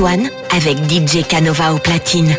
One avec DJ Canova au platine.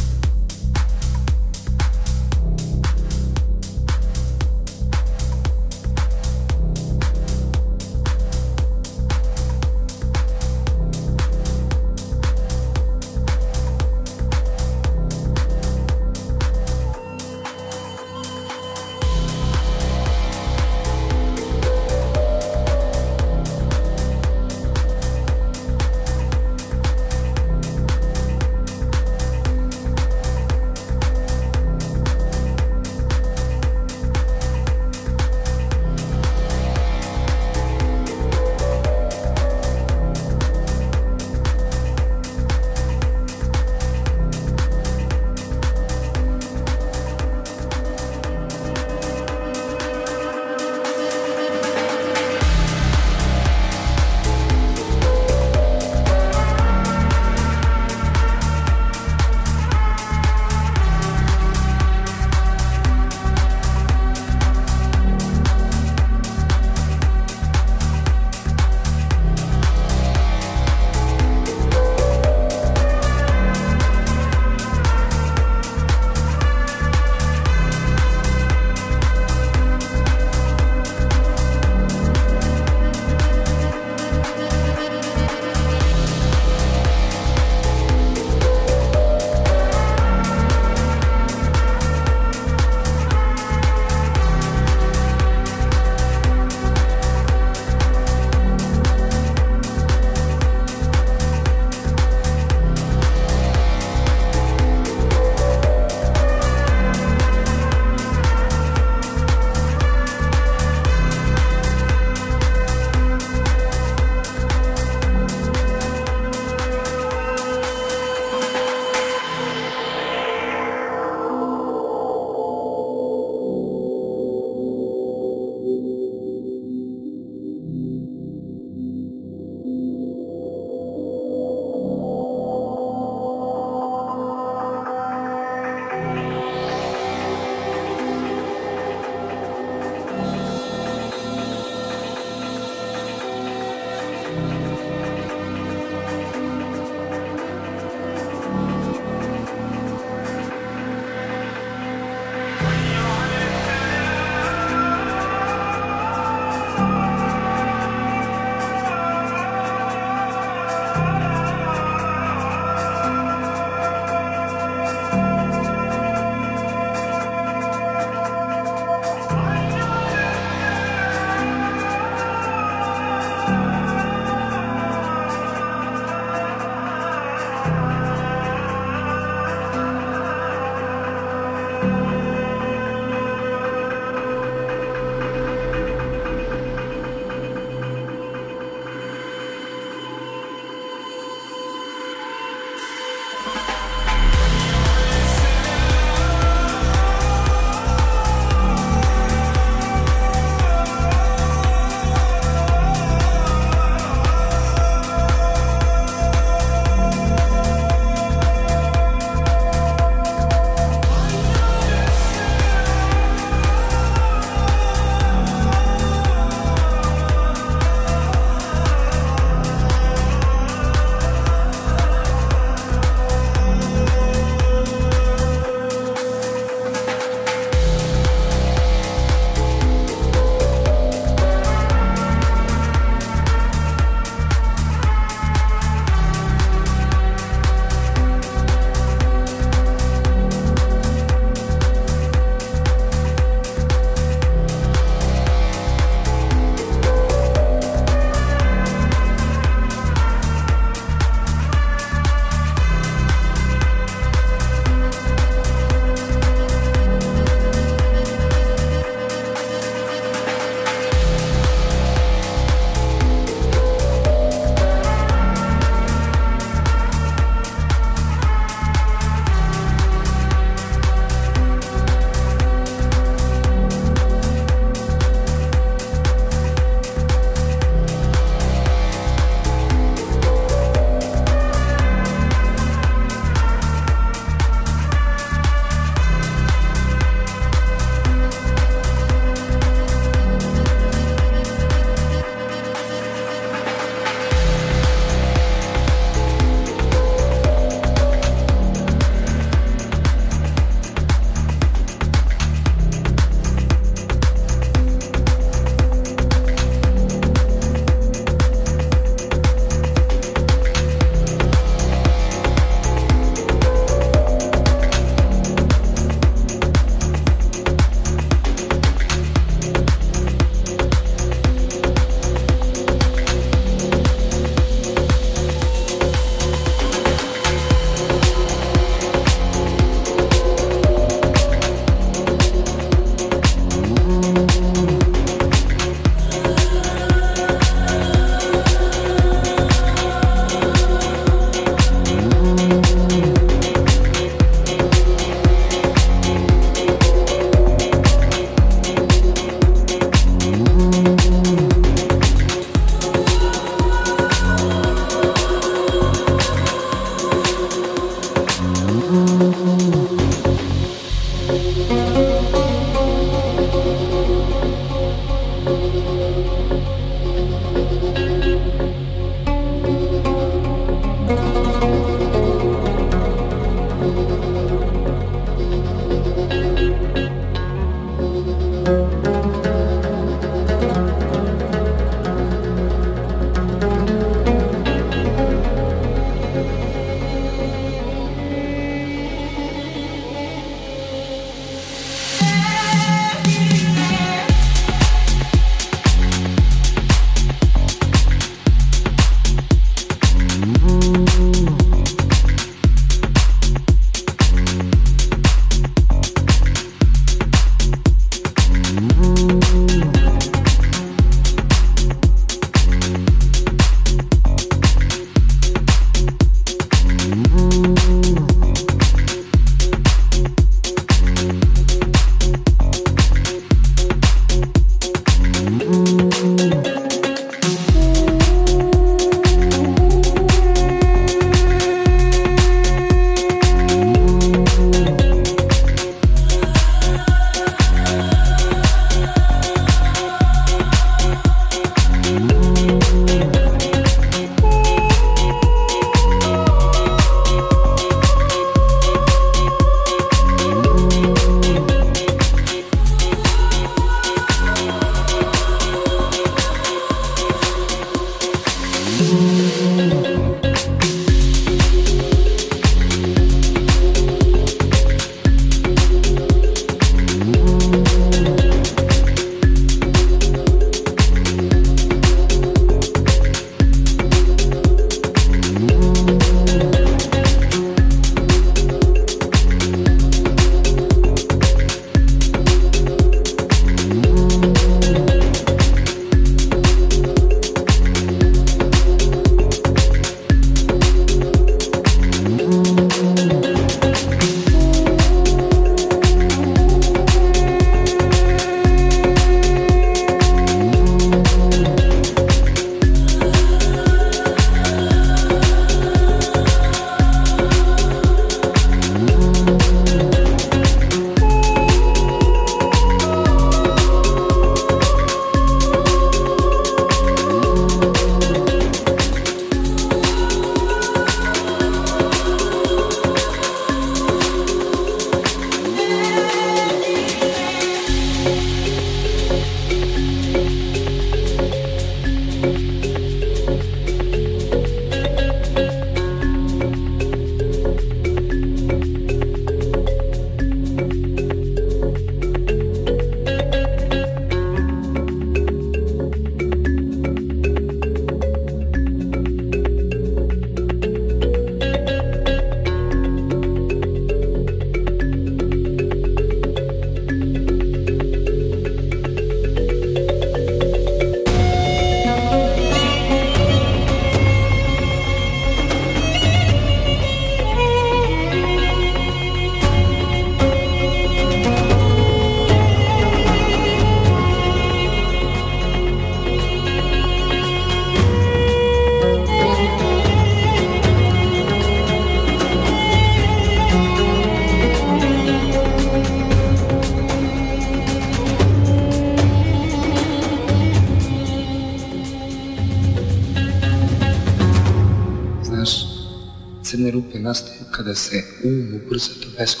você um, o Bruce atravessa o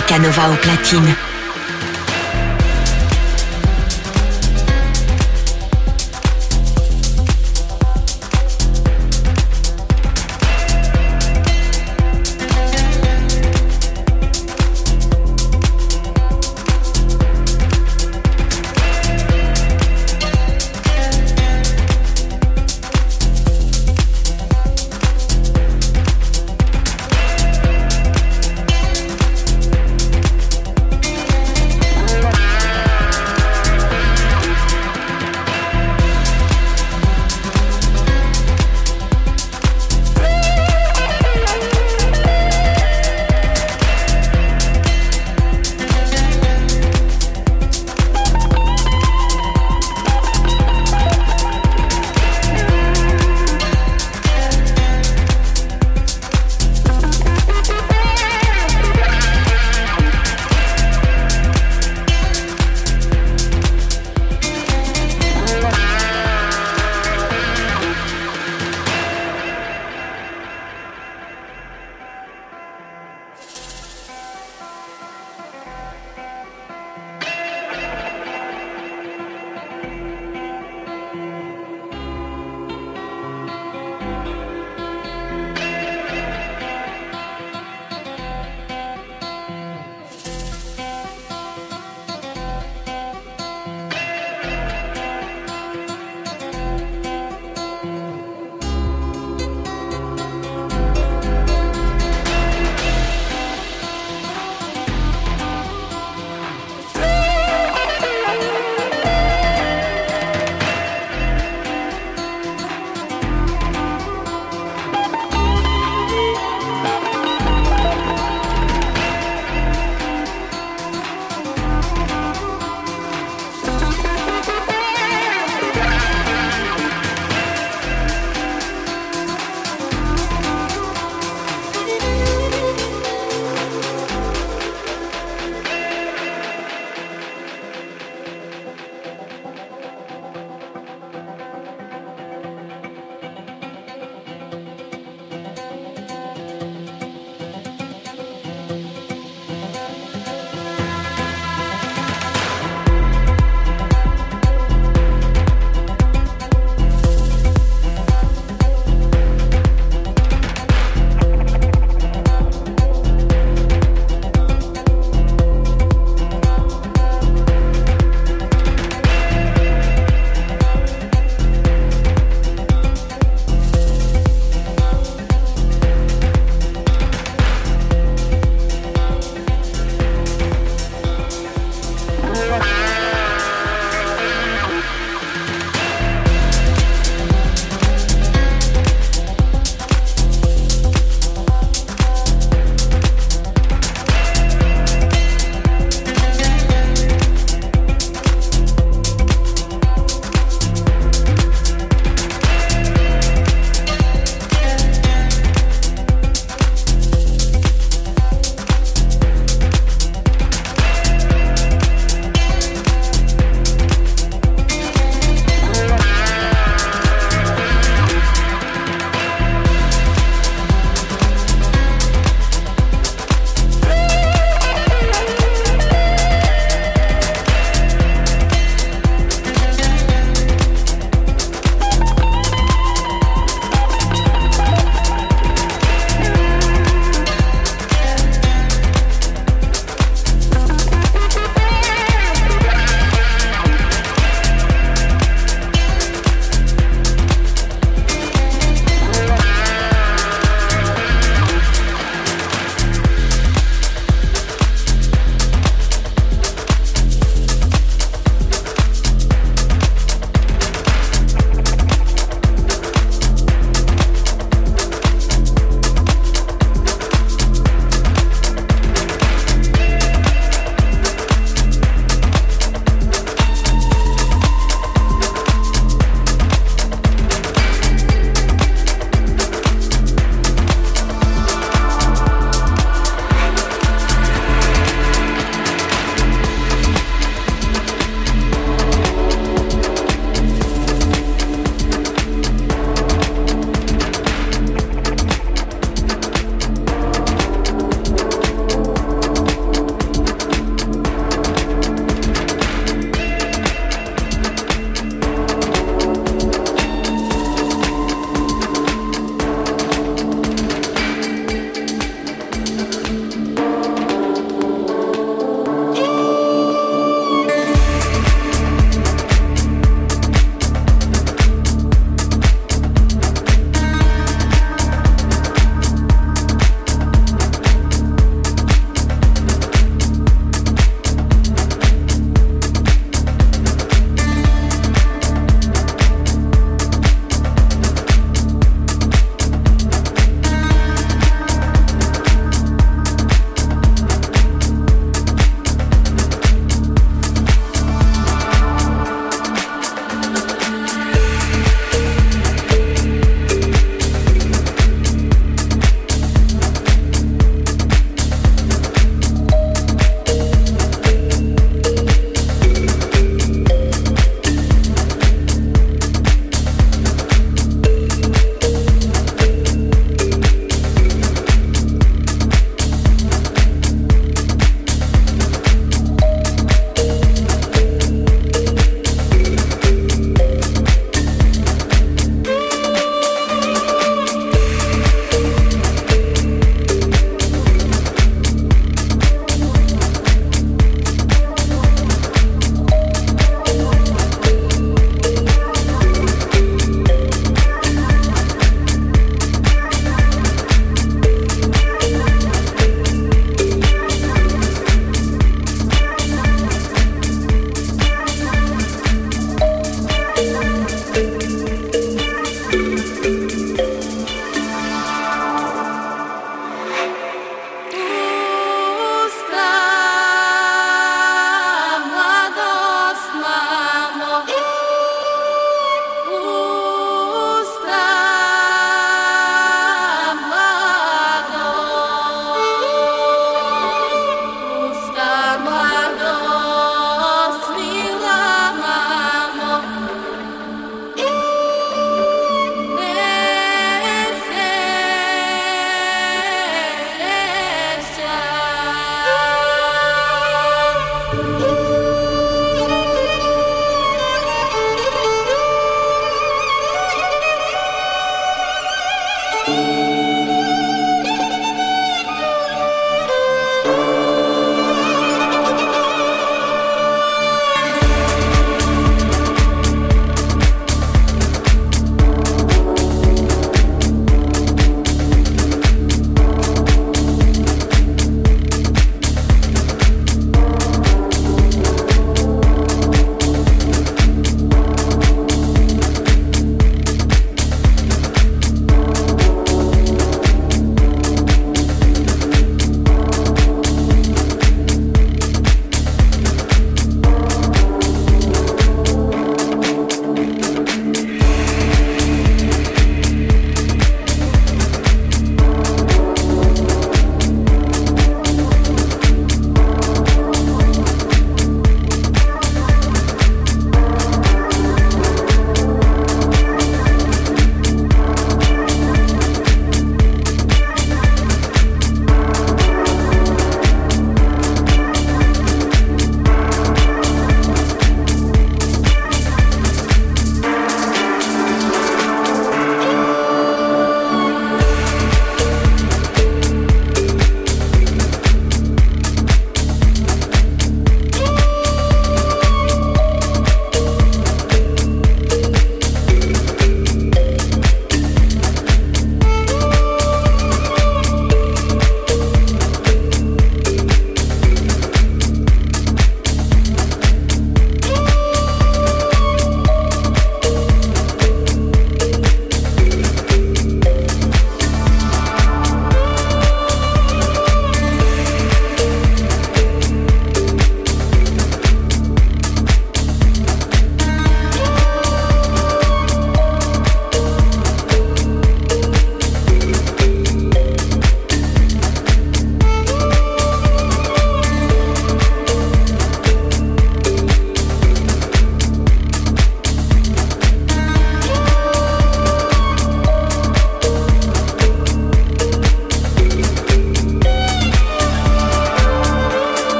Canova au platine.